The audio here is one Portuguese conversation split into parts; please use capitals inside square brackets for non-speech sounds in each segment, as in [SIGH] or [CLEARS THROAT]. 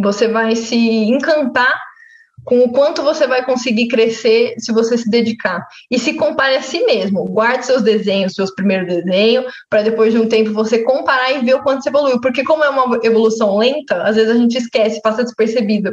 você vai se encantar com o quanto você vai conseguir crescer se você se dedicar. E se compare a si mesmo. Guarde seus desenhos, seus primeiros desenhos, para depois de um tempo você comparar e ver o quanto você evoluiu. Porque como é uma evolução lenta, às vezes a gente esquece, passa despercebido.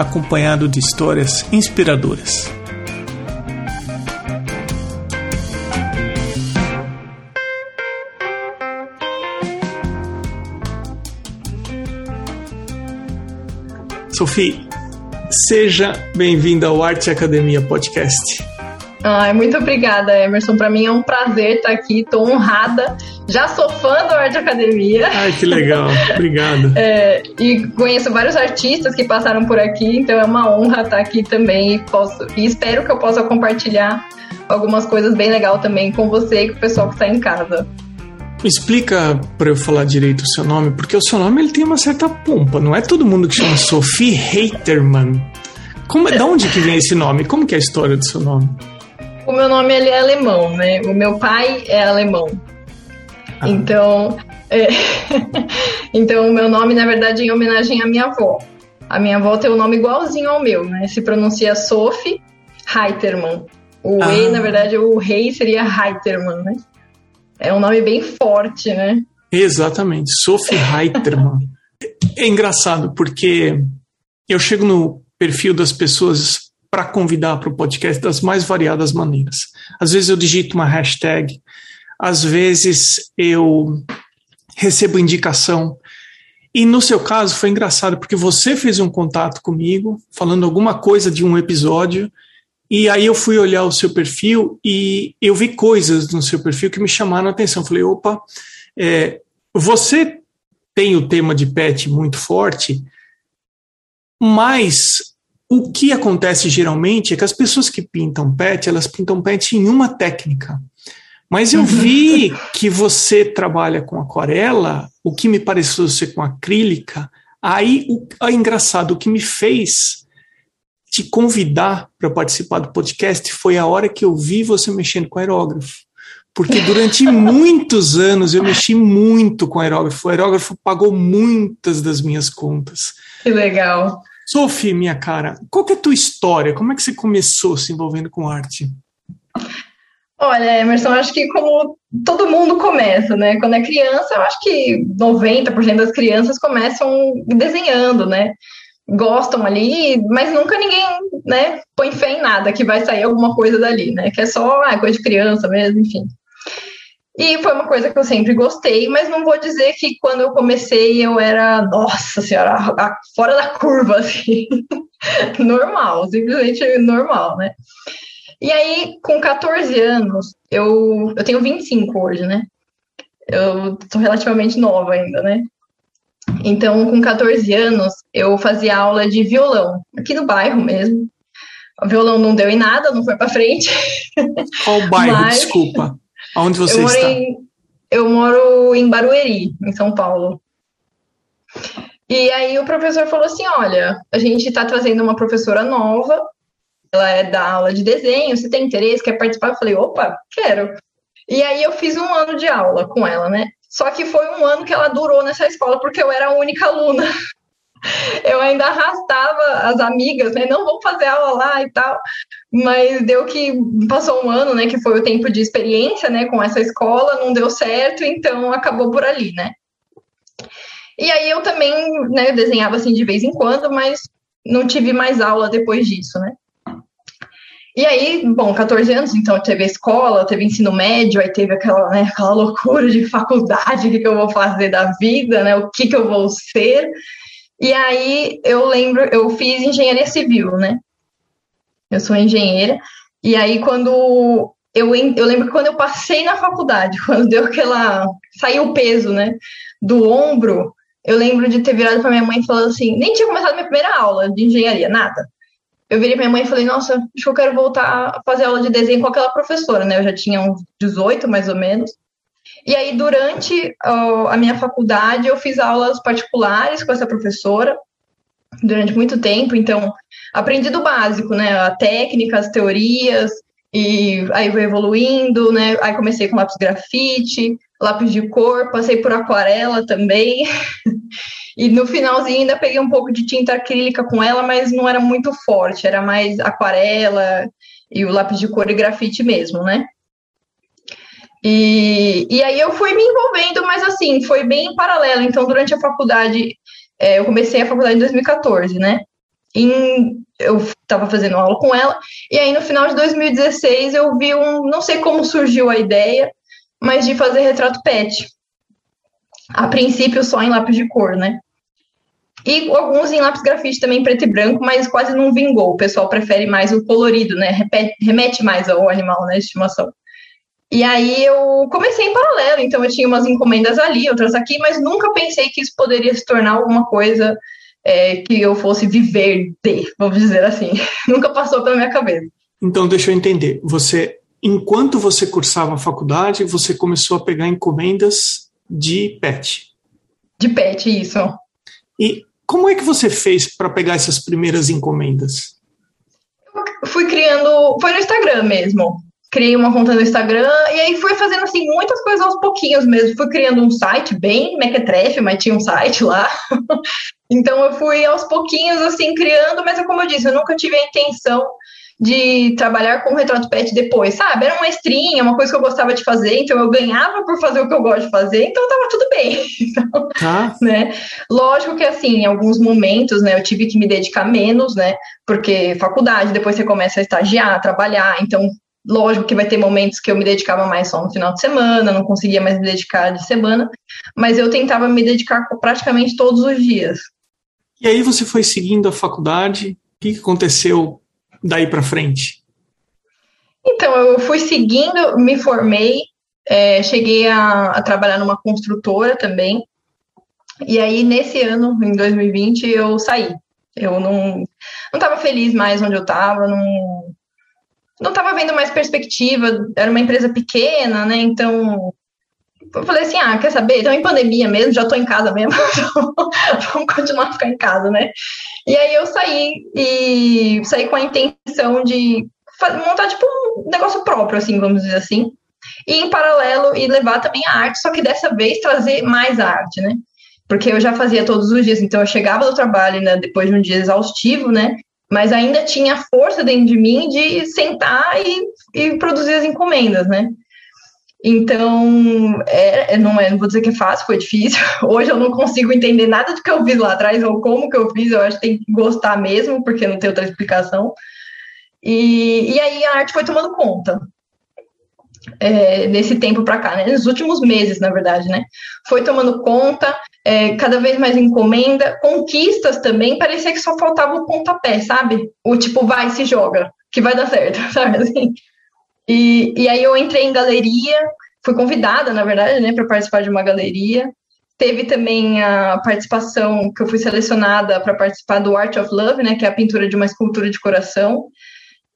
acompanhado de histórias inspiradoras. Sophie, seja bem-vinda ao Arte Academia Podcast. Ai, muito obrigada, Emerson. Para mim é um prazer estar aqui. Estou honrada. Já sou fã do Arte Academia. Ai, que legal. Obrigado. [LAUGHS] é, e conheço vários artistas que passaram por aqui, então é uma honra estar aqui também. E, posso, e espero que eu possa compartilhar algumas coisas bem legais também com você e com o pessoal que está em casa. Explica para eu falar direito o seu nome, porque o seu nome ele tem uma certa pompa. Não é todo mundo que chama Sophie Haterman. Como, é, de onde que vem esse nome? Como que é a história do seu nome? O meu nome ele é alemão, né? O meu pai é alemão. Ah. Então, é... [LAUGHS] então o meu nome na verdade é em homenagem à minha avó. A minha avó tem um nome igualzinho ao meu, né? Se pronuncia Sophie Reitermann. O ah. E, na verdade, o rei seria Reitermann, né? É um nome bem forte, né? Exatamente, Sophie Reitermann. é engraçado porque eu chego no perfil das pessoas para convidar para o podcast das mais variadas maneiras. Às vezes eu digito uma hashtag, às vezes eu recebo indicação. E no seu caso foi engraçado porque você fez um contato comigo falando alguma coisa de um episódio e aí eu fui olhar o seu perfil e eu vi coisas no seu perfil que me chamaram a atenção. Falei, opa, é, você tem o tema de pet muito forte, mas o que acontece geralmente é que as pessoas que pintam pet, elas pintam pet em uma técnica. Mas eu [LAUGHS] vi que você trabalha com aquarela, o que me pareceu ser com acrílica. Aí, o, é engraçado, o que me fez te convidar para participar do podcast foi a hora que eu vi você mexendo com aerógrafo. Porque durante [LAUGHS] muitos anos eu mexi muito com aerógrafo. O aerógrafo pagou muitas das minhas contas. Que legal. Sophie, minha cara, qual que é a tua história? Como é que você começou se envolvendo com arte? Olha, Emerson, acho que como todo mundo começa, né? Quando é criança, eu acho que 90% das crianças começam desenhando, né? Gostam ali, mas nunca ninguém, né, põe fé em nada que vai sair alguma coisa dali, né? Que é só ah, coisa de criança mesmo, enfim. E foi uma coisa que eu sempre gostei, mas não vou dizer que quando eu comecei eu era, nossa senhora, fora da curva, assim. [LAUGHS] normal, simplesmente normal, né? E aí, com 14 anos, eu, eu tenho 25 hoje, né? Eu sou relativamente nova ainda, né? Então, com 14 anos, eu fazia aula de violão, aqui no bairro mesmo. O violão não deu em nada, não foi para frente. [LAUGHS] Qual bairro, Mas... desculpa? Onde você eu está? Em, eu moro em Barueri, em São Paulo. E aí o professor falou assim: olha, a gente está trazendo uma professora nova, ela é da aula de desenho, você tem interesse, quer participar? Eu falei, opa, quero. E aí eu fiz um ano de aula com ela, né? Só que foi um ano que ela durou nessa escola, porque eu era a única aluna [LAUGHS] eu ainda arrastava as amigas, né? Não vou fazer aula lá e tal. Mas deu que passou um ano, né? Que foi o tempo de experiência, né? Com essa escola, não deu certo, então acabou por ali, né? E aí eu também, né? Desenhava assim de vez em quando, mas não tive mais aula depois disso, né? E aí, bom, 14 anos, então teve a escola, teve ensino médio, aí teve aquela, né, aquela loucura de faculdade, [LAUGHS] o que, que eu vou fazer da vida, né, o que, que eu vou ser. E aí eu lembro, eu fiz engenharia civil, né? Eu sou engenheira. E aí, quando eu, eu lembro que quando eu passei na faculdade, [LAUGHS] quando deu aquela. saiu o peso, né? Do ombro, eu lembro de ter virado para minha mãe e falado assim: nem tinha começado minha primeira aula de engenharia, nada. Eu virei pra minha mãe e falei: nossa, acho que eu quero voltar a fazer aula de desenho com aquela professora, né? Eu já tinha uns 18 mais ou menos. E aí, durante a minha faculdade, eu fiz aulas particulares com essa professora durante muito tempo. Então, aprendi do básico, né? A técnica, as teorias, e aí foi evoluindo, né? Aí comecei com lápis grafite, lápis de cor, passei por aquarela também. [LAUGHS] e no finalzinho ainda peguei um pouco de tinta acrílica com ela, mas não era muito forte, era mais aquarela e o lápis de cor e grafite mesmo, né? E, e aí eu fui me envolvendo, mas assim, foi bem em paralelo. Então, durante a faculdade, é, eu comecei a faculdade em 2014, né? Em, eu estava fazendo aula com ela, e aí no final de 2016 eu vi um, não sei como surgiu a ideia, mas de fazer retrato pet. A princípio só em lápis de cor, né? E alguns em lápis grafite também preto e branco, mas quase não vingou. O pessoal prefere mais o colorido, né? Remete mais ao animal, né? Estimação. E aí eu comecei em paralelo, então eu tinha umas encomendas ali, outras aqui, mas nunca pensei que isso poderia se tornar alguma coisa é, que eu fosse viver de, vamos dizer assim. [LAUGHS] nunca passou pela minha cabeça. Então, deixa eu entender. Você, enquanto você cursava a faculdade, você começou a pegar encomendas de pet. De pet, isso. E como é que você fez para pegar essas primeiras encomendas? Eu fui criando, foi no Instagram mesmo criei uma conta no Instagram e aí fui fazendo assim muitas coisas aos pouquinhos mesmo. Fui criando um site bem mequetrefe, mas tinha um site lá. [LAUGHS] então eu fui aos pouquinhos assim criando, mas como eu disse, eu nunca tive a intenção de trabalhar com retrato pet depois, sabe? Era uma estrinha, uma coisa que eu gostava de fazer, então eu ganhava por fazer o que eu gosto de fazer, então tava tudo bem. [LAUGHS] Então, ah. né? Lógico que assim, em alguns momentos, né, eu tive que me dedicar menos, né? Porque faculdade, depois você começa a estagiar, trabalhar, então Lógico que vai ter momentos que eu me dedicava mais só no final de semana, não conseguia mais me dedicar de semana, mas eu tentava me dedicar praticamente todos os dias. E aí você foi seguindo a faculdade, o que aconteceu daí para frente? Então, eu fui seguindo, me formei, é, cheguei a, a trabalhar numa construtora também, e aí nesse ano, em 2020, eu saí. Eu não estava feliz mais onde eu estava, não, estava vendo mais perspectiva, era uma empresa pequena, né? Então, eu falei assim, ah, quer saber? Então, em pandemia mesmo, já estou em casa mesmo, [LAUGHS] então vamos continuar a ficar em casa, né? E aí eu saí e saí com a intenção de montar, tipo, um negócio próprio, assim, vamos dizer assim. E em paralelo, e levar também a arte, só que dessa vez trazer mais arte, né? Porque eu já fazia todos os dias, então eu chegava do trabalho, né, depois de um dia exaustivo, né? mas ainda tinha força dentro de mim de sentar e, e produzir as encomendas, né? Então, é, é, não, é, não vou dizer que é fácil, foi difícil. [LAUGHS] Hoje eu não consigo entender nada do que eu fiz lá atrás ou como que eu fiz. Eu acho que tem que gostar mesmo, porque não tem outra explicação. E, e aí a arte foi tomando conta é, nesse tempo para cá, né? Nos últimos meses, na verdade, né? Foi tomando conta, é, cada vez mais encomenda, conquistas também, parecia que só faltava o pontapé, sabe? O tipo, vai, se joga, que vai dar certo, [LAUGHS] sabe assim? E, e aí eu entrei em galeria, fui convidada, na verdade, né, para participar de uma galeria. Teve também a participação que eu fui selecionada para participar do Art of Love, né, que é a pintura de uma escultura de coração.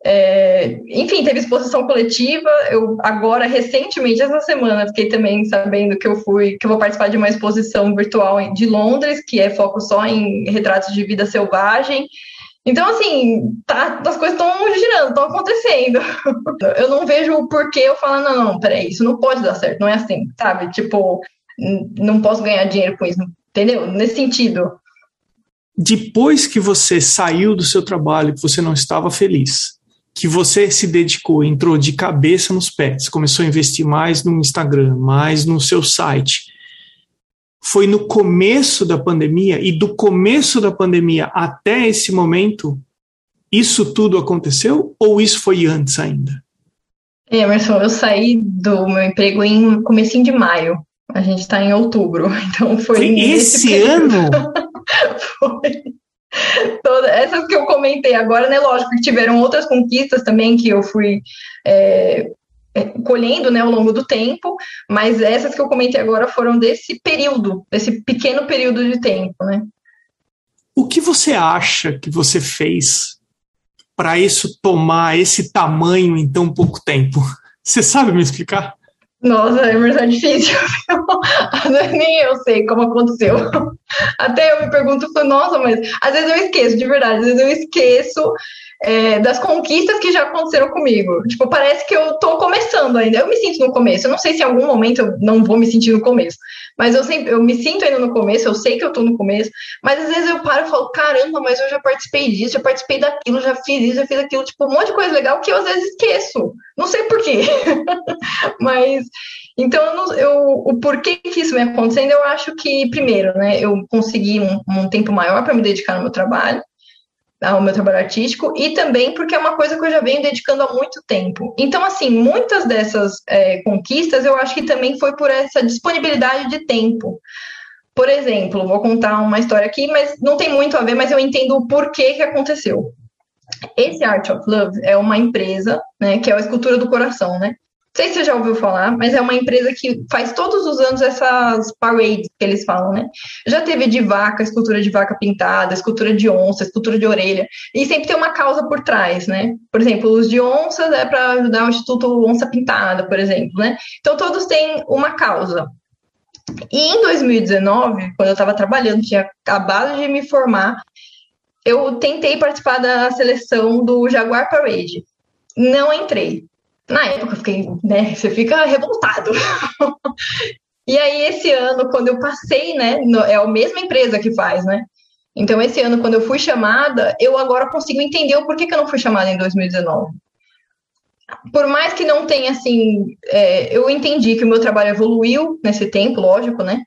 É, enfim, teve exposição coletiva. Eu agora, recentemente, essa semana, fiquei também sabendo que eu fui, que eu vou participar de uma exposição virtual de Londres, que é foco só em retratos de vida selvagem. Então, assim, tá, as coisas estão girando, estão acontecendo. [LAUGHS] Eu não vejo o porquê eu falando, não, não, peraí, isso não pode dar certo, não é assim, sabe? Tipo, não posso ganhar dinheiro com isso, entendeu? Nesse sentido. Depois que você saiu do seu trabalho, que você não estava feliz, que você se dedicou, entrou de cabeça nos pets, começou a investir mais no Instagram, mais no seu site, foi no começo da pandemia e do começo da pandemia até esse momento, isso tudo aconteceu ou isso foi antes ainda? Emerson, eu saí do meu emprego em comecinho de maio. A gente está em outubro, [LAUGHS] então foi. Foi esse ano? [LAUGHS] foi. Toda, essas que eu comentei agora, né? Lógico que tiveram outras conquistas também que eu fui é, colhendo né, ao longo do tempo, mas essas que eu comentei agora foram desse período, desse pequeno período de tempo, né? O que você acha que você fez para isso tomar esse tamanho em tão pouco tempo? Você sabe me explicar? Nossa, Emerson, é difícil. Nem eu sei como aconteceu. Até eu me pergunto, nossa, mas às vezes eu esqueço, de verdade, às vezes eu esqueço é, das conquistas que já aconteceram comigo. Tipo, parece que eu tô começando ainda. Eu me sinto no começo. Eu não sei se em algum momento eu não vou me sentir no começo. Mas eu sempre, eu me sinto ainda no começo, eu sei que eu tô no começo. Mas às vezes eu paro e falo, caramba, mas eu já participei disso, já participei daquilo, já fiz isso, já fiz aquilo. Tipo, um monte de coisa legal que eu às vezes esqueço. Não sei porquê. [LAUGHS] mas. Então, eu, eu, o porquê que isso vem acontecendo, eu acho que, primeiro, né, eu consegui um, um tempo maior para me dedicar no meu trabalho ao meu trabalho artístico e também porque é uma coisa que eu já venho dedicando há muito tempo. Então, assim, muitas dessas é, conquistas eu acho que também foi por essa disponibilidade de tempo. Por exemplo, vou contar uma história aqui, mas não tem muito a ver, mas eu entendo o porquê que aconteceu. Esse Art of Love é uma empresa, né, que é a escultura do coração, né? Sei se você já ouviu falar, mas é uma empresa que faz todos os anos essas parades que eles falam, né? Já teve de vaca, escultura de vaca pintada, escultura de onça, escultura de orelha, e sempre tem uma causa por trás, né? Por exemplo, os de onças é para ajudar o Instituto Onça Pintada, por exemplo, né? Então todos têm uma causa. E em 2019, quando eu estava trabalhando, tinha acabado de me formar, eu tentei participar da seleção do Jaguar Parade. Não entrei na época eu fiquei, né, [LAUGHS] você fica revoltado. [LAUGHS] e aí, esse ano, quando eu passei, né, no, é a mesma empresa que faz, né? Então, esse ano, quando eu fui chamada, eu agora consigo entender o porquê que eu não fui chamada em 2019. Por mais que não tenha, assim, é, eu entendi que o meu trabalho evoluiu nesse tempo, lógico, né?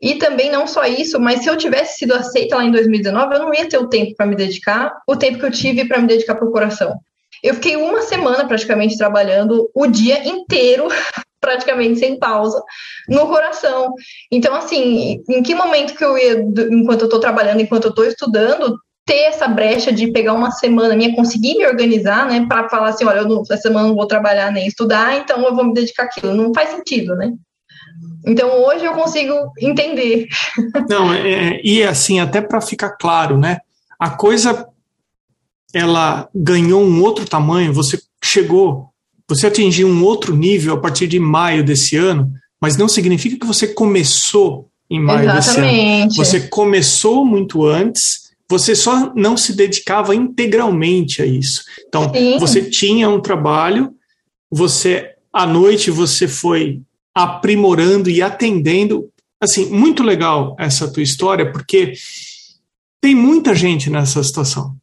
E também não só isso, mas se eu tivesse sido aceita lá em 2019, eu não ia ter o tempo para me dedicar, o tempo que eu tive para me dedicar para o coração. Eu fiquei uma semana praticamente trabalhando o dia inteiro, [LAUGHS] praticamente sem pausa, no coração. Então, assim, em que momento que eu ia, enquanto eu estou trabalhando, enquanto eu estou estudando, ter essa brecha de pegar uma semana minha, conseguir me organizar, né, para falar assim, olha, eu não, essa semana não vou trabalhar nem estudar, então eu vou me dedicar àquilo. Não faz sentido, né? Então hoje eu consigo entender. Não, é, é e assim, até para ficar claro, né? A coisa ela ganhou um outro tamanho, você chegou, você atingiu um outro nível a partir de maio desse ano, mas não significa que você começou em maio Exatamente. desse ano. Você começou muito antes, você só não se dedicava integralmente a isso. Então, Sim. você tinha um trabalho, você à noite você foi aprimorando e atendendo. Assim, muito legal essa tua história, porque tem muita gente nessa situação.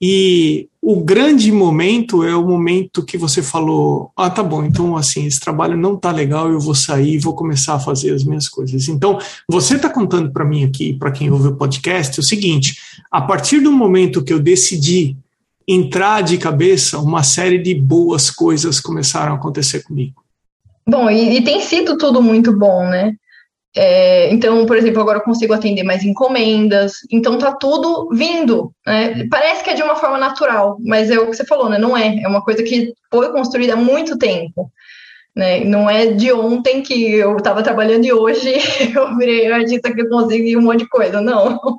E o grande momento é o momento que você falou: ah, tá bom, então assim, esse trabalho não tá legal, eu vou sair e vou começar a fazer as minhas coisas. Então, você está contando para mim aqui, para quem ouve o podcast, o seguinte: a partir do momento que eu decidi entrar de cabeça, uma série de boas coisas começaram a acontecer comigo. Bom, e, e tem sido tudo muito bom, né? É, então, por exemplo, agora eu consigo atender mais encomendas, então tá tudo vindo. Né? Parece que é de uma forma natural, mas é o que você falou, né? Não é. É uma coisa que foi construída há muito tempo. Né? Não é de ontem que eu estava trabalhando e hoje [LAUGHS] eu virei artista que consegui um monte de coisa, não. [LAUGHS]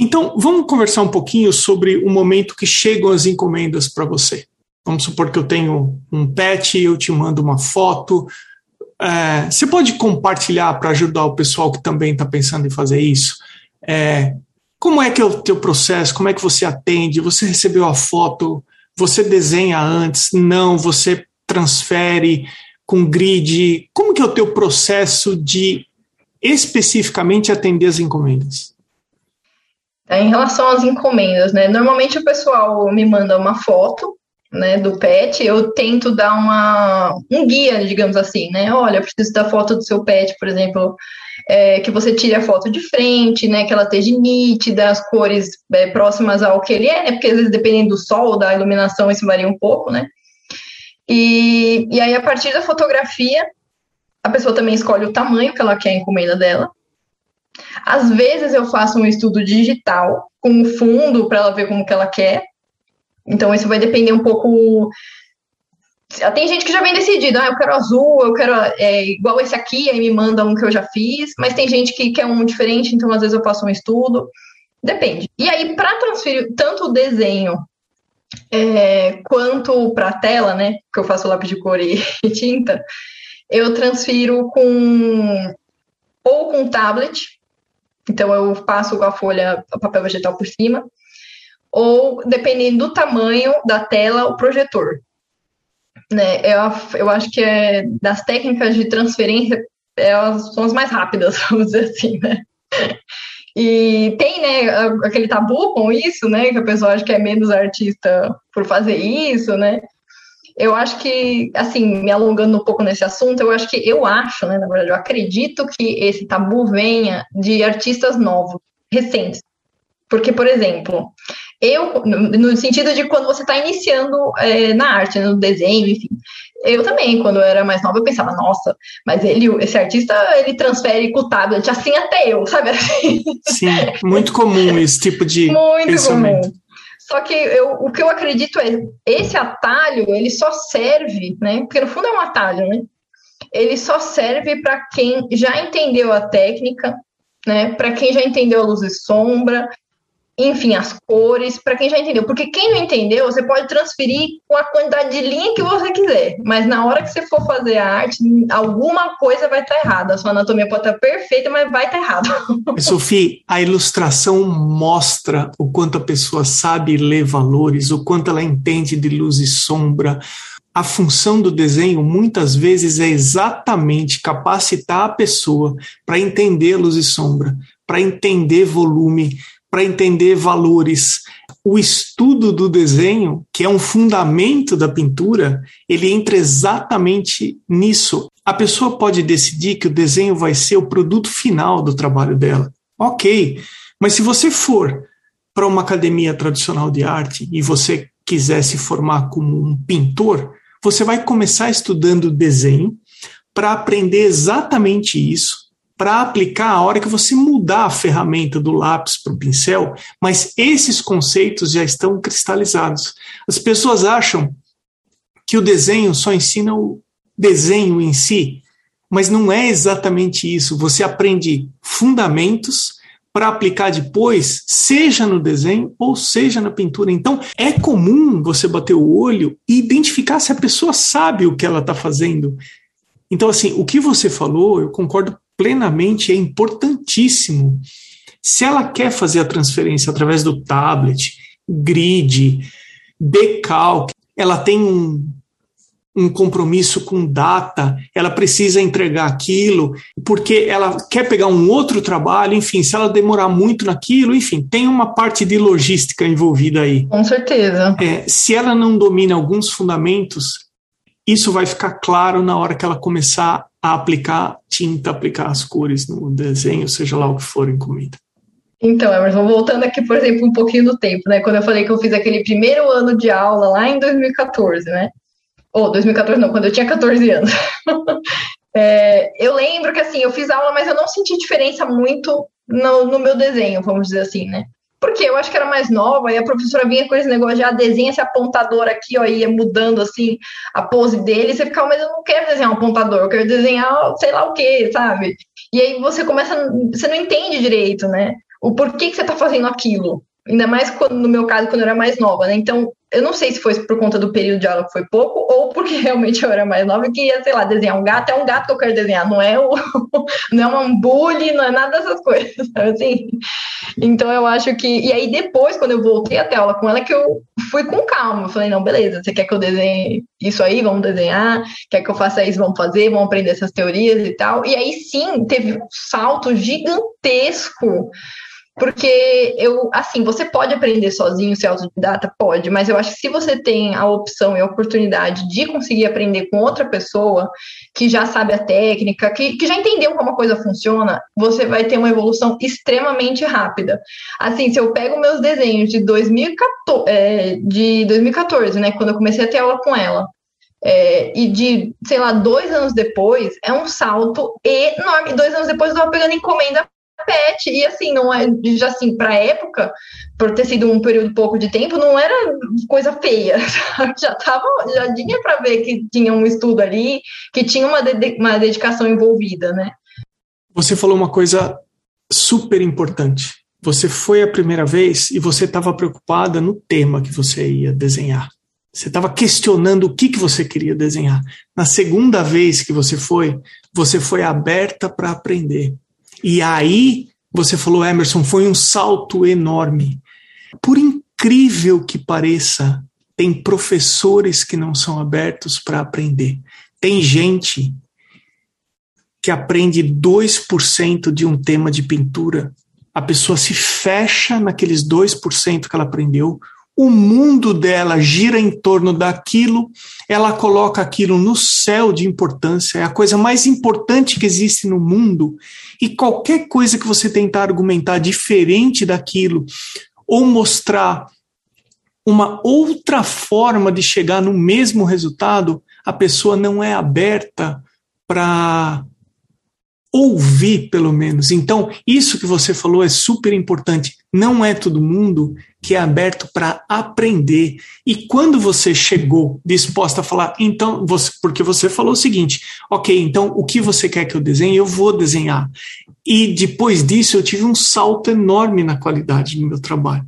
Então, vamos conversar um pouquinho sobre o momento que chegam as encomendas para você. Vamos supor que eu tenho um pet, eu te mando uma foto, é, você pode compartilhar para ajudar o pessoal que também está pensando em fazer isso? É, como é que é o teu processo? Como é que você atende? Você recebeu a foto? Você desenha antes? Não? Você transfere com grid? Como que é o teu processo de especificamente atender as encomendas? É, em relação às encomendas, né? Normalmente o pessoal me manda uma foto né, do pet, eu tento dar uma, um guia, digamos assim, né? Olha, preciso da foto do seu pet, por exemplo, é, que você tire a foto de frente, né? Que ela esteja nítida, as cores é, próximas ao que ele é, né? Porque às vezes, dependendo do sol, da iluminação, isso varia um pouco, né? E, e aí, a partir da fotografia, a pessoa também escolhe o tamanho que ela quer a encomenda dela. Às vezes eu faço um estudo digital com fundo para ela ver como que ela quer. Então isso vai depender um pouco. Tem gente que já vem decidido, ah, eu quero azul, eu quero é, igual esse aqui, aí me manda um que eu já fiz, mas tem gente que quer um diferente, então às vezes eu faço um estudo. Depende. E aí, para transferir tanto o desenho é, quanto para a tela, né? Que eu faço lápis de cor e, [LAUGHS] e tinta, eu transfiro com ou com tablet, então eu passo a folha papel vegetal por cima, ou dependendo do tamanho da tela, o projetor. Né, eu, eu acho que é das técnicas de transferência elas são as mais rápidas, [LAUGHS] vamos dizer assim, né? E tem, né, aquele tabu com isso, né, que a pessoa acha que é menos artista por fazer isso, né? Eu acho que, assim, me alongando um pouco nesse assunto, eu acho que eu acho, né, na verdade, eu acredito que esse tabu venha de artistas novos, recentes. Porque, por exemplo, eu, no sentido de quando você está iniciando é, na arte, no desenho, enfim, eu também, quando eu era mais nova, eu pensava, nossa, mas ele, esse artista, ele transfere com o tablet, assim até eu, sabe assim? Sim, muito comum esse tipo de [LAUGHS] muito pensamento. Comum. Só que eu, o que eu acredito é, esse atalho, ele só serve, né? Porque no fundo é um atalho, né? Ele só serve para quem já entendeu a técnica, né? Para quem já entendeu a luz e sombra, enfim, as cores, para quem já entendeu. Porque quem não entendeu, você pode transferir com a quantidade de linha que você quiser. Mas na hora que você for fazer a arte, alguma coisa vai estar tá errada. A sua anatomia pode estar tá perfeita, mas vai estar tá errado. [LAUGHS] Sophie, a ilustração mostra o quanto a pessoa sabe ler valores, o quanto ela entende de luz e sombra. A função do desenho muitas vezes é exatamente capacitar a pessoa para entender luz e sombra, para entender volume, para entender valores. O estudo do desenho, que é um fundamento da pintura, ele entra exatamente nisso. A pessoa pode decidir que o desenho vai ser o produto final do trabalho dela. Ok, mas se você for para uma academia tradicional de arte e você quiser se formar como um pintor, você vai começar estudando desenho para aprender exatamente isso para aplicar a hora que você mudar a ferramenta do lápis para o pincel, mas esses conceitos já estão cristalizados. As pessoas acham que o desenho só ensina o desenho em si, mas não é exatamente isso. Você aprende fundamentos para aplicar depois, seja no desenho ou seja na pintura. Então, é comum você bater o olho e identificar se a pessoa sabe o que ela está fazendo. Então, assim, o que você falou, eu concordo plenamente, é importantíssimo. Se ela quer fazer a transferência através do tablet, grid, decalque, ela tem um, um compromisso com data, ela precisa entregar aquilo, porque ela quer pegar um outro trabalho, enfim, se ela demorar muito naquilo, enfim, tem uma parte de logística envolvida aí. Com certeza. É, se ela não domina alguns fundamentos, isso vai ficar claro na hora que ela começar a aplicar tinta, aplicar as cores no desenho, seja lá o que for em comida. Então, Emerson, voltando aqui, por exemplo, um pouquinho do tempo, né? Quando eu falei que eu fiz aquele primeiro ano de aula lá em 2014, né? Ou 2014 não, quando eu tinha 14 anos. [LAUGHS] é, eu lembro que assim, eu fiz aula, mas eu não senti diferença muito no, no meu desenho, vamos dizer assim, né? Porque eu acho que era mais nova e a professora vinha com esse negócio de ah, desenha esse apontador aqui, ó, ia mudando assim a pose dele, e você ficava, mas eu não quero desenhar um apontador, eu quero desenhar sei lá o que, sabe? E aí você começa, você não entende direito, né? O porquê que você tá fazendo aquilo. Ainda mais quando, no meu caso, quando eu era mais nova, né? Então, eu não sei se foi por conta do período de aula que foi pouco, ou porque [LAUGHS] realmente eu era mais nova e queria, sei lá, desenhar um gato, é um gato que eu quero desenhar, não é, o, [LAUGHS] não é um bully, não é nada dessas coisas, [LAUGHS] sabe assim? Então eu acho que. E aí depois, quando eu voltei até aula com ela, que eu fui com calma. Eu falei, não, beleza, você quer que eu desenhe isso aí? Vamos desenhar. Quer que eu faça isso? Vamos fazer, vamos aprender essas teorias e tal. E aí sim, teve um salto gigantesco porque eu, assim, você pode aprender sozinho, ser autodidata? Pode, mas eu acho que se você tem a opção e a oportunidade de conseguir aprender com outra pessoa que já sabe a técnica, que, que já entendeu como a coisa funciona, você vai ter uma evolução extremamente rápida. Assim, se eu pego meus desenhos de 2014, é, de 2014 né, quando eu comecei a ter aula com ela, é, e de, sei lá, dois anos depois, é um salto enorme. Dois anos depois eu estava pegando encomenda pet. E assim, não é, já assim, pra época, por ter sido um período pouco de tempo, não era coisa feia. [LAUGHS] Já tava, já tinha para ver que tinha um estudo ali, que tinha uma, uma dedicação envolvida, né? Você falou uma coisa super importante. Você foi a primeira vez e você estava preocupada no tema que você ia desenhar. Você estava questionando o que, que você queria desenhar. Na segunda vez que você foi, você foi aberta para aprender. E aí você falou, Emerson, foi um salto enorme. Por incrível que pareça, tem professores que não são abertos para aprender. Tem gente que aprende 2% de um tema de pintura. A pessoa se fecha naqueles 2% que ela aprendeu, o mundo dela gira em torno daquilo, ela coloca aquilo no céu de importância, é a coisa mais importante que existe no mundo, e qualquer coisa que você tentar argumentar diferente daquilo, ou mostrar uma outra forma de chegar no mesmo resultado, a pessoa não é aberta para ouvir, pelo menos. Então, isso que você falou é super importante. Não é todo mundo que é aberto para aprender. E quando você chegou disposta a falar, então, você, porque você falou o seguinte: ok, então o que você quer que eu desenhe, eu vou desenhar. E depois disso, eu tive um salto enorme na qualidade do meu trabalho.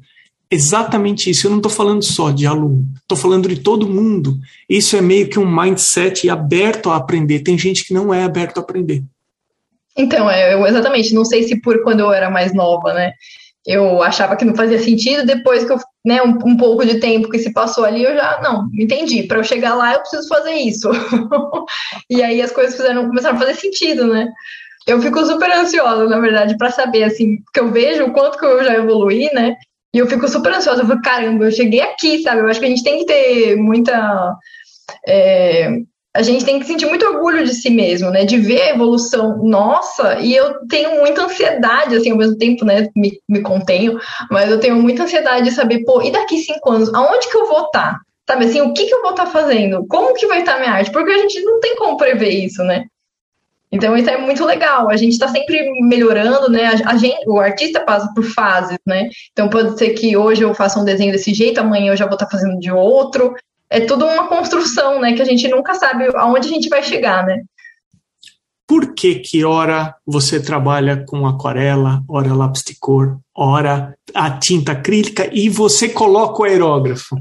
Exatamente isso. Eu não estou falando só de aluno, estou falando de todo mundo. Isso é meio que um mindset aberto a aprender. Tem gente que não é aberto a aprender. Então, é, eu exatamente, não sei se por quando eu era mais nova, né? Eu achava que não fazia sentido, depois que eu, né, um, um pouco de tempo que se passou ali, eu já, não, entendi, para eu chegar lá eu preciso fazer isso. [LAUGHS] e aí as coisas fizeram, começaram a fazer sentido, né? Eu fico super ansiosa, na verdade, para saber, assim, que eu vejo o quanto que eu já evoluí, né? E eu fico super ansiosa, eu falo, caramba, eu cheguei aqui, sabe? Eu acho que a gente tem que ter muita. É, a gente tem que sentir muito orgulho de si mesmo, né? De ver a evolução nossa, e eu tenho muita ansiedade, assim, ao mesmo tempo, né? Me, me contenho, mas eu tenho muita ansiedade de saber, pô, e daqui cinco anos, aonde que eu vou estar? Tá? Sabe assim, o que, que eu vou estar tá fazendo? Como que vai estar tá minha arte? Porque a gente não tem como prever isso, né? Então isso é muito legal. A gente está sempre melhorando, né? A, gente, o artista passa por fases, né? Então pode ser que hoje eu faça um desenho desse jeito, amanhã eu já vou estar tá fazendo de outro é tudo uma construção, né? Que a gente nunca sabe aonde a gente vai chegar, né? Por que que ora você trabalha com aquarela, ora lápis de cor, ora a tinta acrílica e você coloca o aerógrafo?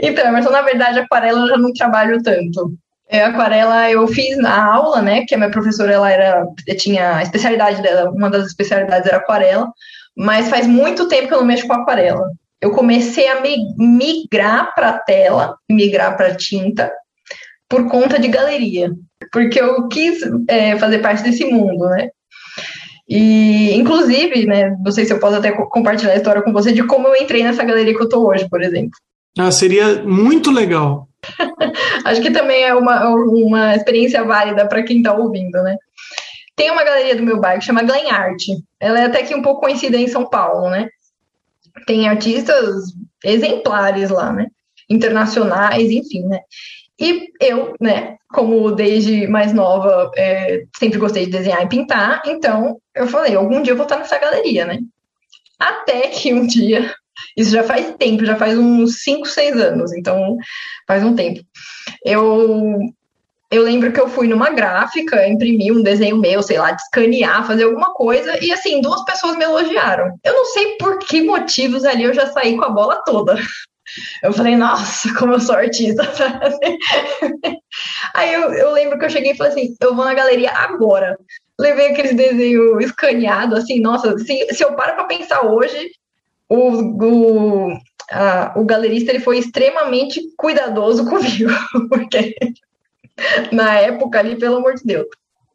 Então, Emerson, na verdade, aquarela eu já não trabalho tanto. É, aquarela eu fiz na aula, né? Que a minha professora ela era, tinha a especialidade dela, uma das especialidades era aquarela, mas faz muito tempo que eu não mexo com aquarela eu comecei a migrar para tela, migrar para tinta, por conta de galeria, porque eu quis é, fazer parte desse mundo, né? E, inclusive, né, não sei se eu posso até compartilhar a história com você de como eu entrei nessa galeria que eu estou hoje, por exemplo. Ah, seria muito legal. [LAUGHS] Acho que também é uma, uma experiência válida para quem está ouvindo, né? Tem uma galeria do meu bairro que chama Glen Art. Ela é até que um pouco conhecida em São Paulo, né? Tem artistas exemplares lá, né? Internacionais, enfim, né? E eu, né, como desde mais nova, é, sempre gostei de desenhar e pintar, então eu falei, algum dia eu vou estar nessa galeria, né? Até que um dia, isso já faz tempo, já faz uns 5, 6 anos, então faz um tempo. Eu eu lembro que eu fui numa gráfica, imprimi um desenho meu, sei lá, de escanear, fazer alguma coisa, e assim, duas pessoas me elogiaram. Eu não sei por que motivos ali eu já saí com a bola toda. [LAUGHS] Eu falei, nossa, como eu sou artista. [LAUGHS] Aí eu, eu lembro que eu cheguei e falei assim: eu vou na galeria agora. Levei aquele desenho escaneado, assim, nossa, se, se eu paro para pensar hoje, o, o, a, o galerista ele foi extremamente cuidadoso [LAUGHS] comigo, porque na época ali, pelo amor de Deus.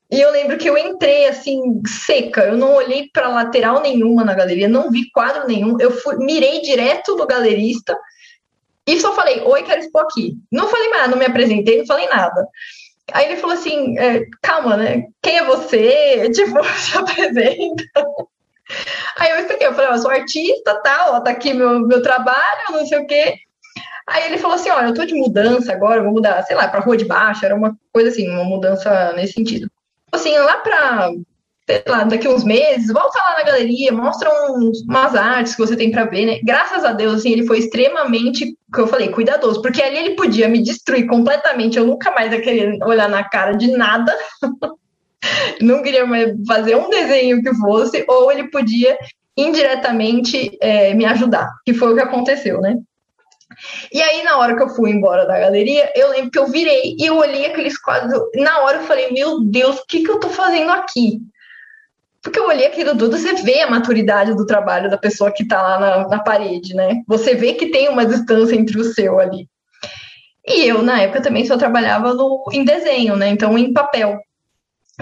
E eu lembro que eu entrei assim, seca, eu não olhei para lateral nenhuma na galeria, não vi quadro nenhum, eu fui, mirei direto no galerista e só falei, oi, quero expor aqui. Não falei mais, não me apresentei, não falei nada. Aí ele falou assim, é, calma, né? Quem é você? [LAUGHS] Tipo, se apresenta. Aí eu expliquei, eu falei, eu sou artista, tá, ó, tá aqui meu, meu trabalho, não sei o quê. Aí ele falou assim: olha, eu tô de mudança agora, vou mudar, sei lá, pra rua de baixo, era uma coisa assim, uma mudança nesse sentido. Assim, lá pra sei lá, daqui uns meses, volta lá na galeria, mostra uns, umas artes que você tem para ver, né? Graças a Deus, assim, ele foi extremamente, que eu falei, cuidadoso, porque ali ele podia me destruir completamente, eu nunca mais ia querer olhar na cara de nada. [LAUGHS] não queria mais fazer um desenho que fosse, ou ele podia indiretamente é, me ajudar, que foi o que aconteceu, né? E aí, na hora que eu fui embora da galeria, eu lembro que eu virei e eu olhei aqueles quadros. Na hora eu falei, meu Deus, o que, que eu tô fazendo aqui? Porque eu olhei aquilo tudo, você vê a maturidade do trabalho da pessoa que tá lá na, na parede, né? Você vê que tem uma distância entre o seu ali. E eu, na época, também só trabalhava no, em desenho, né? Então, em papel.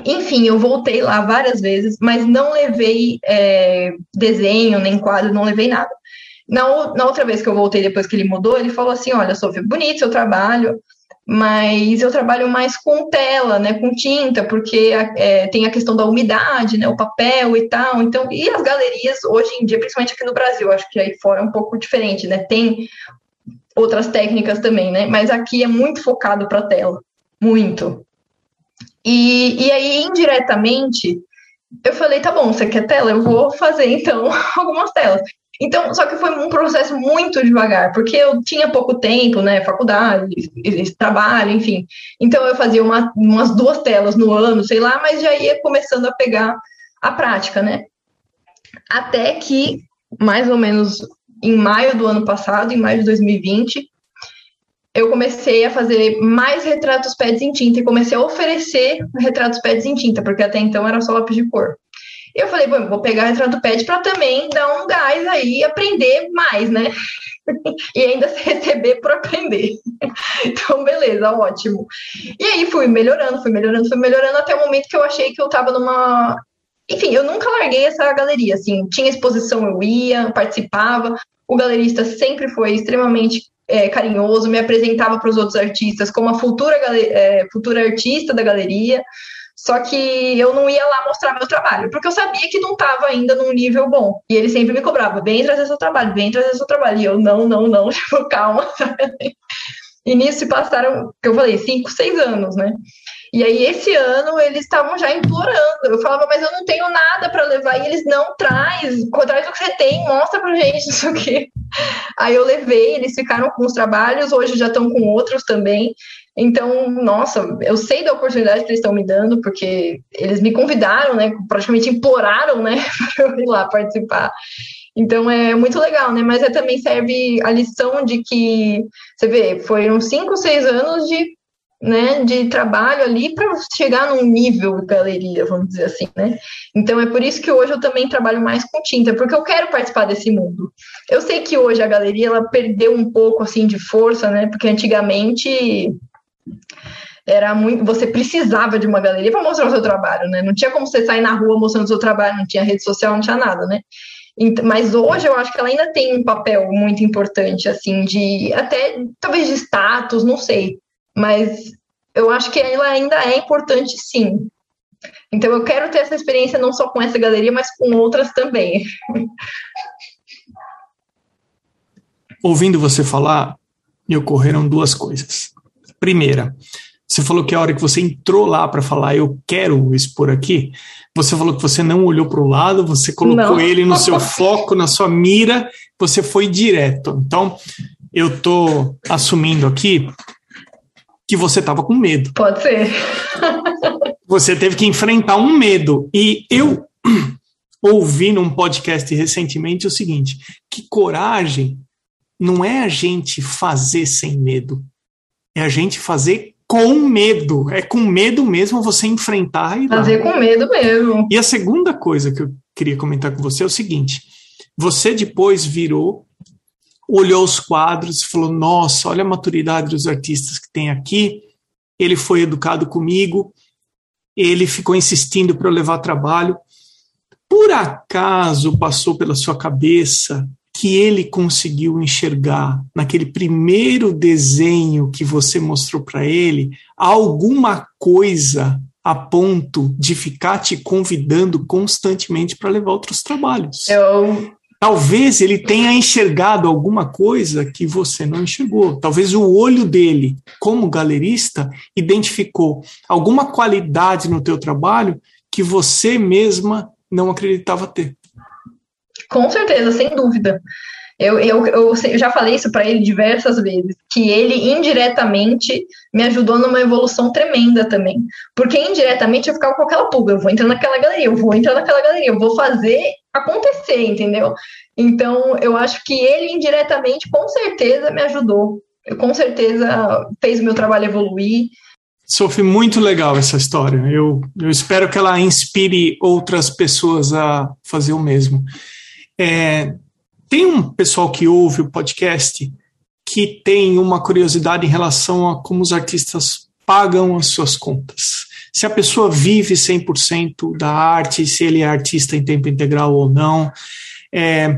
Enfim, eu voltei lá várias vezes, mas não levei é, desenho, nem quadro, não levei nada. Na, na outra vez que eu voltei, depois que ele mudou, ele falou assim: Olha, Sofia, bonito seu trabalho, mas eu trabalho mais com tela, né, com tinta, porque é, tem a questão da umidade, né, o papel e tal. Então, e as galerias hoje em dia, principalmente aqui no Brasil, acho que aí fora é um pouco diferente, né? Tem outras técnicas também, né? Mas aqui é muito focado para tela, muito. E, e aí, indiretamente, eu falei, tá bom, você quer tela? Eu vou fazer, então, [LAUGHS] algumas telas. Então, só que foi um processo muito devagar, porque eu tinha pouco tempo, né, faculdade, trabalho, enfim. Então, eu fazia uma, umas duas telas no ano, sei lá, mas já ia começando a pegar a prática, né. Até que, mais ou menos em maio do ano passado, em maio de 2020, eu comecei a fazer mais retratos pads em tinta e comecei a oferecer retratos pads em tinta, porque até então era só lápis de cor. Eu falei, bom, vou pegar retrato pad para também dar um gás aí aprender mais, né? [LAUGHS] e ainda se [LAUGHS] receber por aprender. [LAUGHS] então, beleza, ótimo. E aí fui melhorando, fui melhorando, fui melhorando até o momento que eu achei que eu estava numa. Enfim, eu nunca larguei essa galeria, assim, tinha exposição, eu ia, participava. O galerista sempre foi extremamente é, carinhoso, me apresentava para os outros artistas como a futura, é, futura artista da galeria. Só que eu não ia lá mostrar meu trabalho, porque eu sabia que não estava ainda num nível bom. E ele sempre me cobrava: vem trazer seu trabalho, vem trazer seu trabalho. E eu, não, não, não, [LAUGHS] tipo, calma. e nisso passaram, que eu falei, cinco, seis anos, né? E aí, esse ano, eles estavam já implorando. Eu falava, mas eu não tenho nada para levar. E eles, não, traz, traz o que você tem, mostra pra gente, [LAUGHS] isso aqui. Aí eu levei, eles ficaram com os trabalhos, hoje já estão com outros também. Então, nossa, eu sei da oportunidade que eles estão me dando, porque eles me convidaram, né? Praticamente imploraram, né? [LAUGHS] para eu ir lá participar. Então é muito legal, né? Mas é, também serve a lição de que, você vê, foram cinco, seis anos de né, de trabalho ali para chegar num nível de galeria, vamos dizer assim, né? Então é por isso que hoje eu também trabalho mais com tinta, porque eu quero participar desse mundo. Eu sei que hoje a galeria ela perdeu um pouco assim de força, né? Porque antigamente era muito, você precisava de uma galeria para mostrar o seu trabalho, né? Não tinha como você sair na rua mostrando o seu trabalho, não tinha rede social, não tinha nada, né? Mas hoje eu acho que ela ainda tem um papel muito importante, assim, de até talvez de status, não sei mas eu acho que ela ainda é importante sim. Então eu quero ter essa experiência não só com essa galeria, mas com outras também. [LAUGHS] Ouvindo você falar, me ocorreram duas coisas. Primeira, você falou que a hora que você entrou lá para falar, eu quero expor aqui, você falou que você não olhou para o lado, você colocou não. ele no seu [LAUGHS] foco, na sua mira, você foi direto. Então, eu estou assumindo aqui que você estava com medo. Pode ser. [LAUGHS] você teve que enfrentar um medo. E eu [CLEARS THROAT] ouvi num podcast recentemente o seguinte: que coragem não é a gente fazer sem medo, é a gente fazer com medo. É com medo mesmo você enfrentar e fazer com medo mesmo. E a segunda coisa que eu queria comentar com você é o seguinte: você depois virou olhou os quadros e falou: Nossa, olha a maturidade dos artistas que tem aqui. Ele foi educado comigo, ele ficou insistindo para eu levar trabalho. Por acaso passou pela sua cabeça que ele conseguiu enxergar naquele primeiro desenho que você mostrou para ele alguma coisa a ponto de ficar te convidando constantemente para levar outros trabalhos? Eu Talvez ele tenha enxergado alguma coisa que você não enxergou. Talvez o olho dele, como galerista, identificou alguma qualidade no teu trabalho que você mesma não acreditava ter. Com certeza, sem dúvida. Eu, eu, eu, já falei isso para ele diversas vezes, que ele indiretamente me ajudou numa evolução tremenda também. Porque indiretamente eu ficava com aquela pulga, eu vou entrar naquela galeria, eu vou entrar naquela galeria, eu vou fazer acontecer, entendeu? Então, eu acho que ele indiretamente, com certeza, me ajudou. Eu, com certeza fez o meu trabalho evoluir. Sophie, muito legal essa história. Eu, eu espero que ela inspire outras pessoas a fazer o mesmo. É, tem um pessoal que ouve o podcast que tem uma curiosidade em relação a como os artistas pagam as suas contas. Se a pessoa vive 100% da arte, se ele é artista em tempo integral ou não. É,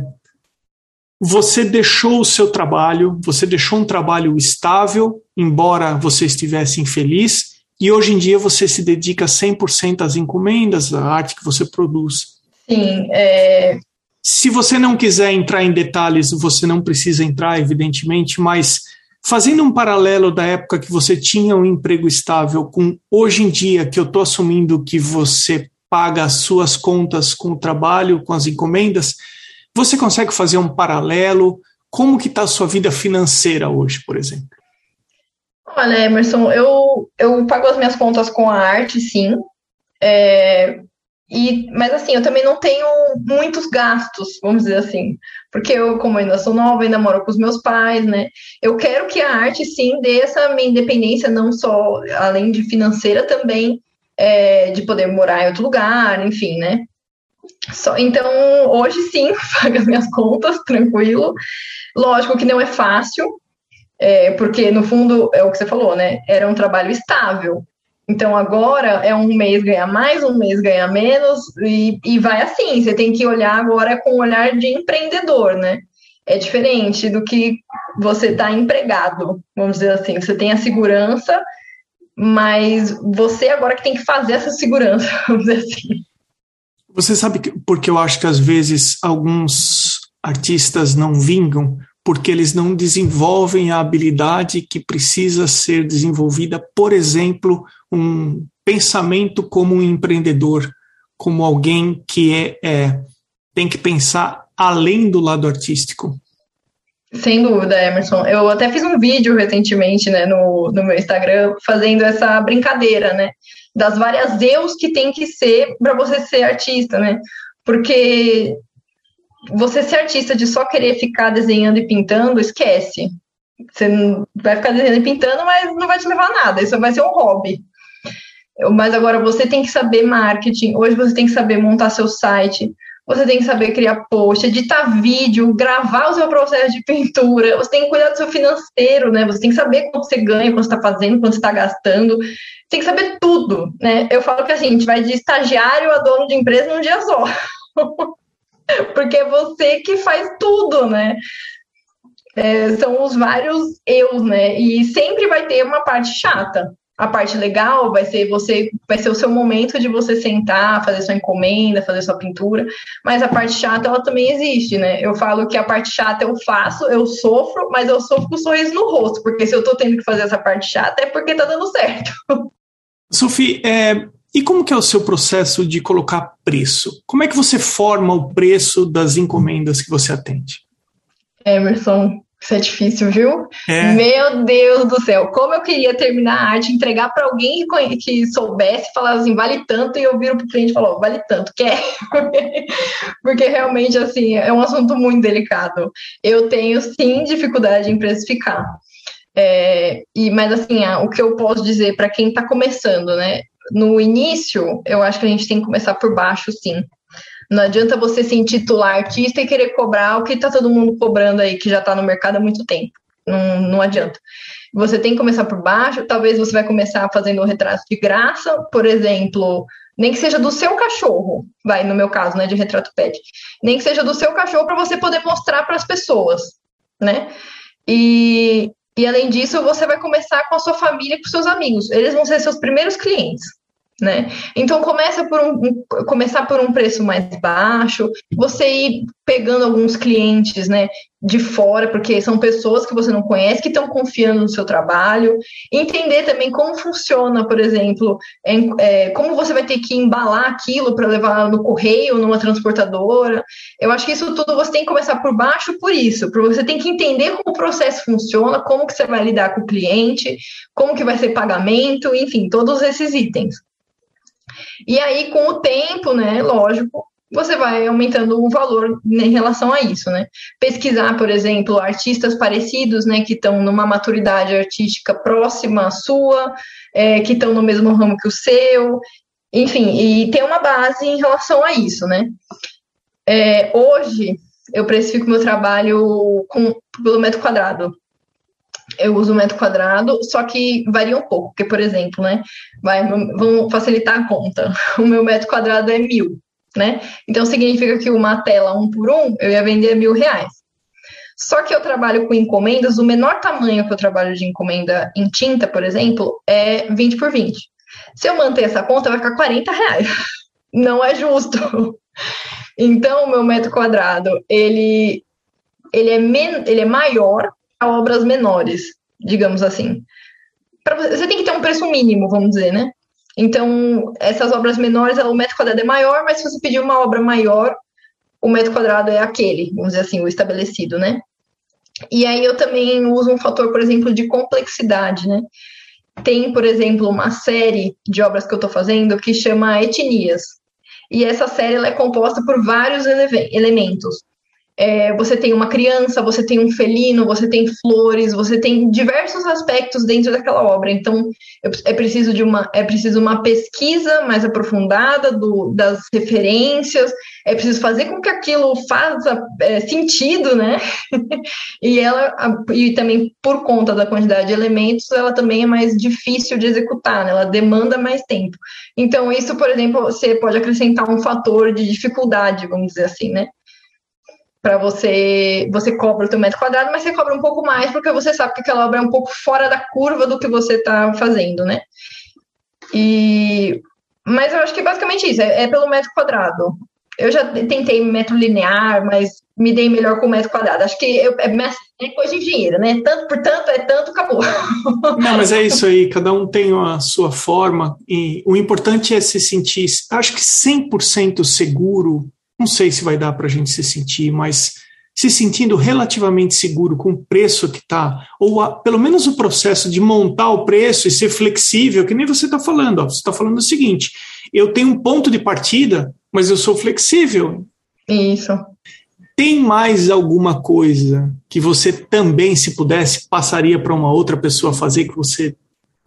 você deixou o seu trabalho, você deixou um trabalho estável, embora você estivesse infeliz, e hoje em dia você se dedica 100% às encomendas, à arte que você produz. Sim, é, se você não quiser entrar em detalhes, você não precisa entrar, evidentemente, mas fazendo um paralelo da época que você tinha um emprego estável com hoje em dia, que eu estou assumindo que você paga as suas contas com o trabalho, com as encomendas, você consegue fazer um paralelo? Como que está a sua vida financeira hoje, por exemplo? Olha, Emerson, eu, eu pago as minhas contas com a arte, sim. É, e, mas assim, eu também não tenho muitos gastos, vamos dizer assim, porque eu, como ainda sou nova, ainda moro com os meus pais, né? Eu quero que a arte sim dê essa minha independência, não só além de financeira também, é, de poder morar em outro lugar, enfim, né? Só, então, hoje sim, [LAUGHS] paga minhas contas, tranquilo. Lógico que não é fácil, é, porque no fundo é o que você falou, né? Era um trabalho estável. Então agora é um mês ganhar mais, um mês ganhar menos, e, e vai assim. Você tem que olhar agora com o olhar de empreendedor, né? É diferente do que você está empregado, vamos dizer assim. Você tem a segurança, mas você agora que tem que fazer essa segurança, [LAUGHS] vamos dizer assim. Você sabe que, porque eu acho que às vezes alguns artistas não vingam porque eles não desenvolvem a habilidade que precisa ser desenvolvida, por exemplo, um pensamento como um empreendedor, como alguém que é, é tem que pensar além do lado artístico. Sem dúvida, Emerson. Eu até fiz um vídeo recentemente né, no, no meu Instagram fazendo essa brincadeira, né? Das várias eus que tem que ser para você ser artista, né? Porque você ser artista de só querer ficar desenhando e pintando, esquece. Você vai ficar desenhando e pintando, mas não vai te levar a nada. Isso vai ser um hobby. Mas agora você tem que saber marketing. Hoje você tem que saber montar seu site. Você tem que saber criar post, editar vídeo, gravar o seu processo de pintura. Você tem que cuidar do seu financeiro, né? Você tem que saber quanto você ganha, quanto você está fazendo, quanto você está gastando. Você tem que saber tudo, né? Eu falo que assim, a gente vai de estagiário a dono de empresa num dia só. [LAUGHS] porque é você que faz tudo, né? É, são os vários eus, né? E sempre vai ter uma parte chata. A parte legal vai ser você, vai ser o seu momento de você sentar, fazer sua encomenda, fazer sua pintura. Mas a parte chata ela também existe, né? Eu falo que a parte chata eu faço, eu sofro, mas eu sofro com um sorriso no rosto, porque se eu tô tendo que fazer essa parte chata é porque tá dando certo. Sophie, é, e como que é o seu processo de colocar preço? Como é que você forma o preço das encomendas que você atende? Emerson, isso é difícil, viu? É. Meu Deus do céu, como eu queria terminar a arte, entregar para alguém que soubesse, falar assim, vale tanto, e eu viro para o cliente e falo, vale tanto, quer? [LAUGHS] Porque realmente, assim, é um assunto muito delicado. Eu tenho, sim, dificuldade em precificar. É, e, mas, assim, o que eu posso dizer para quem está começando, né? no início, eu acho que a gente tem que começar por baixo, sim. Não adianta você se intitular artista e querer cobrar o que está todo mundo cobrando aí, que já está no mercado há muito tempo. Não, não adianta. Você tem que começar por baixo, talvez você vai começar fazendo um retrato de graça, por exemplo, nem que seja do seu cachorro, vai, no meu caso, né, de retrato pet. Nem que seja do seu cachorro para você poder mostrar para as pessoas, né? E, e além disso, você vai começar com a sua família e com seus amigos. Eles vão ser seus primeiros clientes. Né? Então começa por um, começar por um preço mais baixo, você ir pegando alguns clientes, né, de fora, porque são pessoas que você não conhece que estão confiando no seu trabalho, entender também como funciona, por exemplo, é, é, como você vai ter que embalar aquilo para levar no correio, numa transportadora. Eu acho que isso tudo você tem que começar por baixo por isso, porque você tem que entender como o processo funciona, como que você vai lidar com o cliente, como que vai ser pagamento, enfim, todos esses itens. E aí, com o tempo, né, lógico, você vai aumentando o valor em relação a isso, né? Pesquisar, por exemplo, artistas parecidos, né, que estão numa maturidade artística próxima à sua, é, que estão no mesmo ramo que o seu, enfim, e ter uma base em relação a isso, né? É, hoje, eu precifico meu trabalho com, pelo metro quadrado eu uso metro quadrado, só que varia um pouco, porque, por exemplo, né, vai, vamos facilitar a conta, [LAUGHS] o meu metro quadrado é mil, né, então significa que uma tela um por um, eu ia vender mil reais. Só que eu trabalho com encomendas, o menor tamanho que eu trabalho de encomenda em tinta, por exemplo, é 20 por 20. Se eu manter essa conta, vai ficar 40 reais. [LAUGHS] Não é justo. [LAUGHS] Então, o meu metro quadrado, ele, ele, é, men ele é maior a obras menores, digamos assim. Pra, você tem que ter um preço mínimo, vamos dizer, né? Então, essas obras menores, o metro quadrado é maior, mas se você pedir uma obra maior, o metro quadrado é aquele, vamos dizer assim, o estabelecido, né? E aí eu também uso um fator, por exemplo, de complexidade, né? Tem, por exemplo, uma série de obras que eu estou fazendo que chama Etnias. E essa série ela é composta por vários ele elementos é, você tem uma criança, você tem um felino, você tem flores, você tem diversos aspectos dentro daquela obra. Então, é preciso de uma, é preciso uma pesquisa mais aprofundada do, das referências, é preciso fazer com que aquilo faça é, sentido, né? [LAUGHS] e ela, e também por conta da quantidade de elementos, ela também é mais difícil de executar, né? ela demanda mais tempo. Então, isso, por exemplo, você pode acrescentar um fator de dificuldade, vamos dizer assim, né? Para você, você cobra o teu metro quadrado, mas você cobra um pouco mais porque você sabe que aquela obra é um pouco fora da curva do que você está fazendo, né? E, mas eu acho que basicamente isso, é, é, pelo metro quadrado. Eu já tentei metro linear, mas me dei melhor com metro quadrado. Acho que eu, é, é coisa de engenheiro, né? Tanto por tanto, é tanto, acabou. Não, mas é isso aí, cada um tem a sua forma, e o importante é se sentir, acho que 100% seguro não sei se vai dar para a gente se sentir, mas se sentindo relativamente seguro com o preço que está, ou a, pelo menos o processo de montar o preço e ser flexível, que nem você está falando. Ó, você está falando o seguinte: eu tenho um ponto de partida, mas eu sou flexível. Isso. Tem mais alguma coisa que você também, se pudesse, passaria para uma outra pessoa fazer que você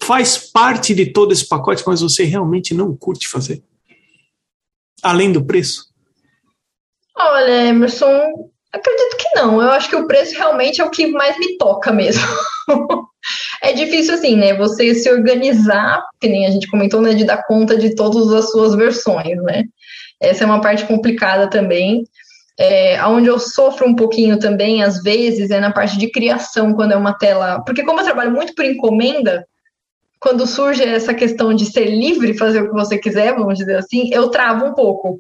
faz parte de todo esse pacote, mas você realmente não curte fazer? Além do preço? Olha, Emerson, acredito que não. Eu acho que o preço realmente é o que mais me toca mesmo. [LAUGHS] é difícil assim, né? Você se organizar, que nem a gente comentou, né? De dar conta de todas as suas versões, né? Essa é uma parte complicada também. É, onde eu sofro um pouquinho também, às vezes, é na parte de criação, quando é uma tela. Porque, como eu trabalho muito por encomenda, quando surge essa questão de ser livre, fazer o que você quiser, vamos dizer assim, eu travo um pouco.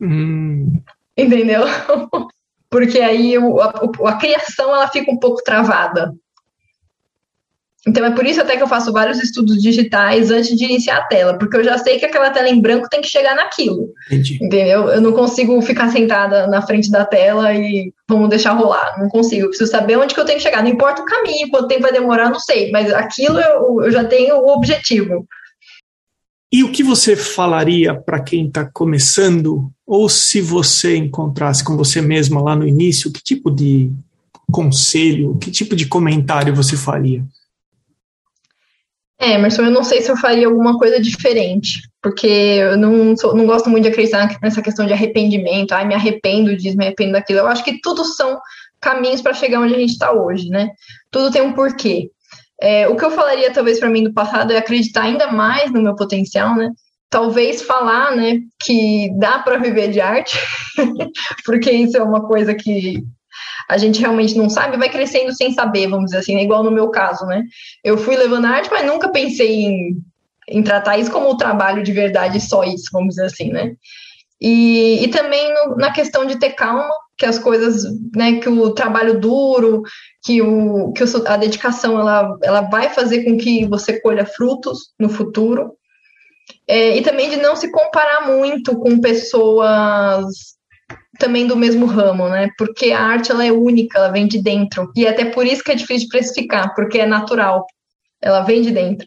Hum entendeu? [LAUGHS] Porque aí o, a, a, criação ela fica um pouco travada. Então é por isso até que eu faço vários estudos digitais antes de iniciar a tela, porque eu já sei que aquela tela em branco tem que chegar naquilo. Entendi. Entendeu? Eu não consigo ficar sentada na frente da tela e vamos deixar rolar. Não consigo. Eu preciso saber onde que eu tenho que chegar. Não importa o caminho, quanto tempo vai demorar, não sei. Mas aquilo eu, eu já tenho o objetivo. E o que você falaria para quem está começando, ou se você encontrasse com você mesma lá no início, que tipo de conselho, que tipo de comentário você faria? É, Emerson, eu não sei se eu faria alguma coisa diferente, porque eu não, sou, não gosto muito de acreditar nessa questão de arrependimento, ai, me arrependo disso, me arrependo daquilo. Eu acho que tudo são caminhos para chegar onde a gente está hoje, né? Tudo tem um porquê. É, o que eu falaria, talvez, para mim do passado é acreditar ainda mais no meu potencial, né? Talvez falar, né, que dá para viver de arte, [LAUGHS] porque isso é uma coisa que a gente realmente não sabe, vai crescendo sem saber, vamos dizer assim, é igual no meu caso, né? Eu fui levando arte, mas nunca pensei em em tratar isso como um trabalho de verdade, só isso, vamos dizer assim, né? E, e também no, na questão de ter calma, que as coisas, né, que o trabalho duro, que, o, que a dedicação, ela, ela vai fazer com que você colha frutos no futuro. É, e também de não se comparar muito com pessoas também do mesmo ramo, né? Porque a arte ela é única, ela vem de dentro. E até por isso que é difícil de precificar, porque é natural, ela vem de dentro.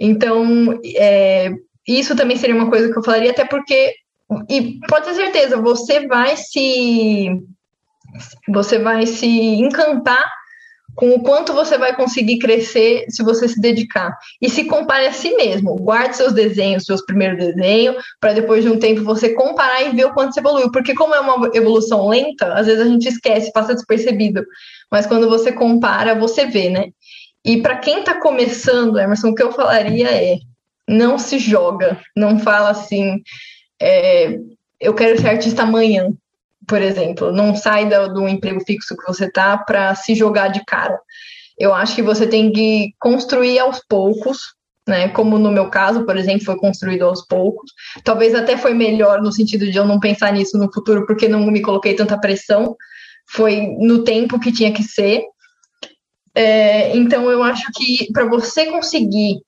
Então, é, isso também seria uma coisa que eu falaria, até porque e pode ter certeza, você vai se você vai se encantar com o quanto você vai conseguir crescer se você se dedicar. E se compare a si mesmo. Guarde seus desenhos, seus primeiros desenhos, para depois de um tempo você comparar e ver o quanto você evoluiu. Porque como é uma evolução lenta, às vezes a gente esquece, passa despercebido. Mas quando você compara, você vê, né? E para quem está começando, Emerson, o que eu falaria é: não se joga, não fala assim, é, eu quero ser artista amanhã, por exemplo. Não sai do, do emprego fixo que você tá para se jogar de cara. Eu acho que você tem que construir aos poucos, né? Como no meu caso, por exemplo, foi construído aos poucos. Talvez até foi melhor no sentido de eu não pensar nisso no futuro, porque não me coloquei tanta pressão. Foi no tempo que tinha que ser. É, então, eu acho que para você conseguir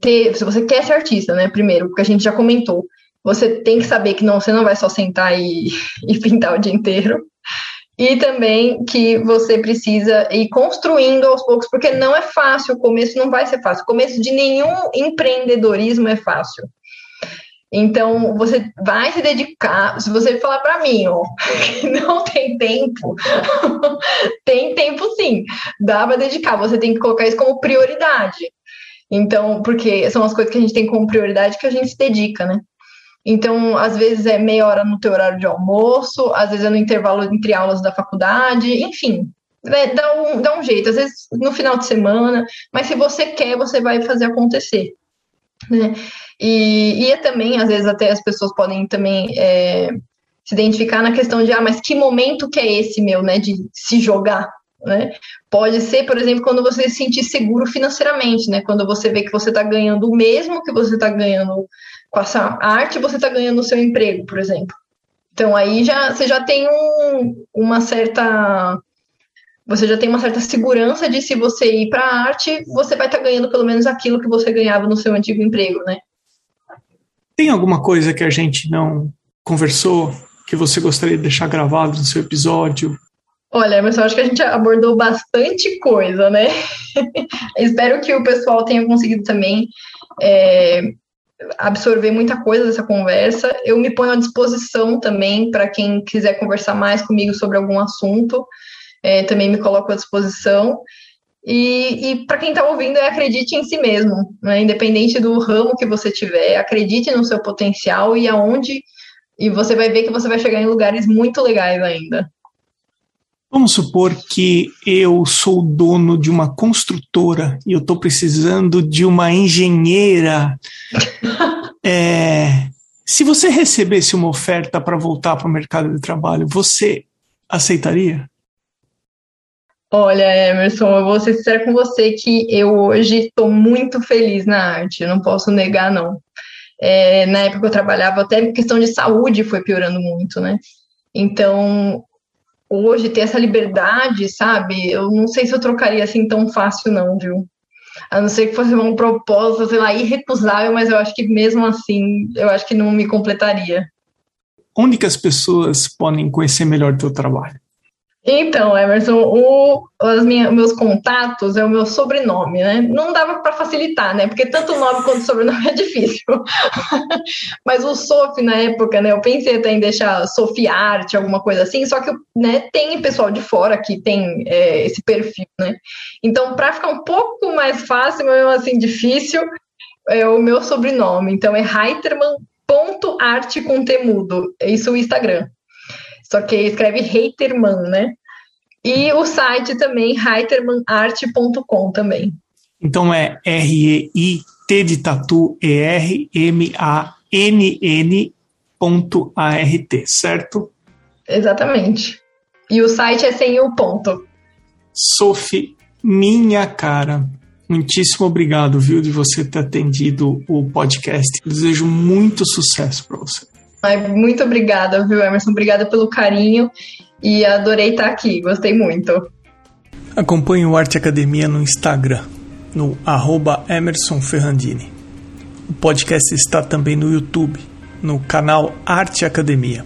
ter, se você quer ser artista, né? Primeiro, porque a gente já comentou, você tem que saber que não, você não vai só sentar e, [LAUGHS] e pintar o dia inteiro. E também que você precisa ir construindo aos poucos, porque não é fácil, o começo não vai ser fácil. O começo de nenhum empreendedorismo é fácil. Então, você vai se dedicar. Se você falar para mim, ó, [LAUGHS] que não tem tempo, [LAUGHS] tem tempo sim. Dá para dedicar. Você tem que colocar isso como prioridade. Então, porque são as coisas que a gente tem como prioridade que a gente se dedica, né? Então, às vezes é meia hora no teu horário de almoço, às vezes é no intervalo entre aulas da faculdade, enfim, é, dá, um, dá um jeito, às vezes no final de semana, mas se você quer, você vai fazer acontecer. Né? E, e é também, às vezes, até as pessoas podem também é, se identificar na questão de, ah, mas que momento que é esse meu, né, de se jogar, né? Pode ser, por exemplo, quando você se sentir seguro financeiramente, né? Quando você vê que você está ganhando o mesmo que você está ganhando com essa arte, você está ganhando o seu emprego, por exemplo. Então aí já você já tem um, uma certa você já tem uma certa segurança de se você ir para a arte, você vai estar tá ganhando pelo menos aquilo que você ganhava no seu antigo emprego, né? Tem alguma coisa que a gente não conversou que você gostaria de deixar gravado no seu episódio? Olha, mas eu acho que a gente abordou bastante coisa, né? [LAUGHS] Espero que o pessoal tenha conseguido também é, absorver muita coisa dessa conversa. Eu me ponho à disposição também para quem quiser conversar mais comigo sobre algum assunto. É, também me coloco à disposição. E, e para quem está ouvindo, é acredite em si mesmo, né? independente do ramo que você tiver, acredite no seu potencial e aonde, e você vai ver que você vai chegar em lugares muito legais ainda. Vamos supor que eu sou dono de uma construtora e eu estou precisando de uma engenheira. [LAUGHS] é, se você recebesse uma oferta para voltar para o mercado de trabalho, você aceitaria? Olha, Emerson, eu vou ser sincera com você que eu hoje estou muito feliz na arte, eu não posso negar, não. É, na época que eu trabalhava, até questão de saúde foi piorando muito, né? Então, hoje ter essa liberdade, sabe? Eu não sei se eu trocaria assim tão fácil, não, viu? A não ser que fosse uma proposta, sei lá, irrecusável, mas eu acho que mesmo assim, eu acho que não me completaria. Onde que as pessoas podem conhecer melhor o teu trabalho? Então, Emerson, o, meus contatos é o meu sobrenome, né? Não dava para facilitar, né? Porque tanto o nome quanto o sobrenome é difícil. [LAUGHS] Mas o Sof, na época, né? Eu pensei até em deixar Sofiarte, alguma coisa assim, só que né, tem pessoal de fora que tem é, esse perfil, né? Então, para ficar um pouco mais fácil, mesmo assim difícil, é o meu sobrenome. Então, é Reiterman.arte com temudo. É isso o Instagram. Só que escreve Haterman, né? E o site também, reitermanarte.com também. Então é R-E-I-T de tatu E-R-M-A-N-N ponto A-R-T, certo? Exatamente. E o site é sem o ponto. Sophie, minha cara, Muitíssimo obrigado, viu, de você ter atendido o podcast. desejo muito sucesso para você. Ai, muito obrigada, viu, Emerson? Obrigada pelo carinho e adorei estar aqui. Gostei muito. Acompanhe o Arte Academia no Instagram, no arroba Emerson Ferrandini. O podcast está também no YouTube, no canal Arte Academia.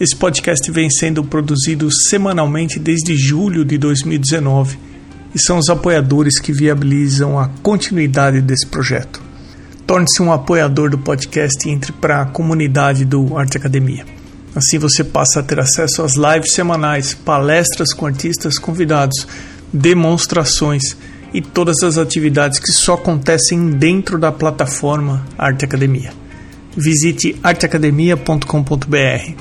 Esse podcast vem sendo produzido semanalmente desde julho de 2019 e são os apoiadores que viabilizam a continuidade desse projeto. Torne-se um apoiador do podcast e entre para a comunidade do Arte Academia. Assim você passa a ter acesso às lives semanais, palestras com artistas convidados, demonstrações e todas as atividades que só acontecem dentro da plataforma Arte Academia. Visite arteacademia.com.br.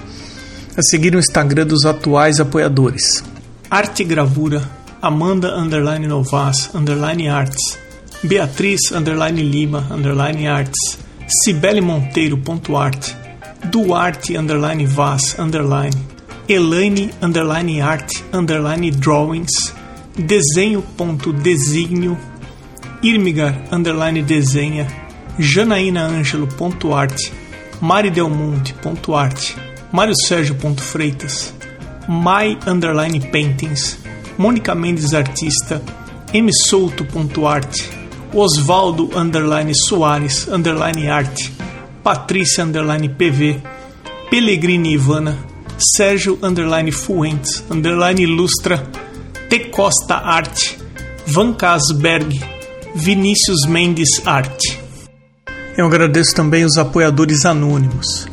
A seguir o Instagram dos atuais apoiadores: Arte Gravura Amanda underline Novas underline Arts, Beatriz underline Lima underline Arts, Cibele Monteiro ponto art, Duarte underline Vaz underline, Elaine underline Art underline Drawings, Desenho ponto Designio, Irmigar underline Desenha, Janaína Ângelo ponto Art, Mari Delmonte ponto Art, Mário Sérgio ponto Freitas, My underline Paintings, Mônica Mendes Artista, msouto.arte, Osvaldo underline Soares underline arte, Patrícia underline PV, Pellegrini Ivana, Sérgio underline Fuentes underline Ilustra, T Costa Arte, Van Casberg, Vinícius Mendes Arte. Eu agradeço também os apoiadores anônimos.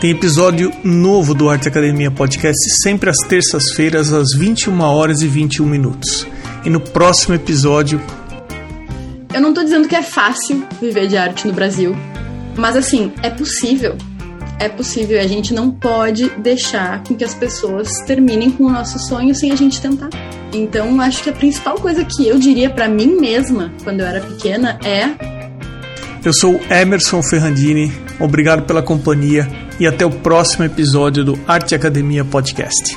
Tem episódio novo do Arte Academia Podcast sempre às terças-feiras às 21 horas e 21 minutos. E no próximo episódio Eu não tô dizendo que é fácil viver de arte no Brasil, mas assim, é possível. É possível a gente não pode deixar com que as pessoas terminem com o nosso sonho sem a gente tentar. Então, acho que a principal coisa que eu diria para mim mesma quando eu era pequena é eu sou Emerson Ferrandini, obrigado pela companhia e até o próximo episódio do Arte Academia Podcast.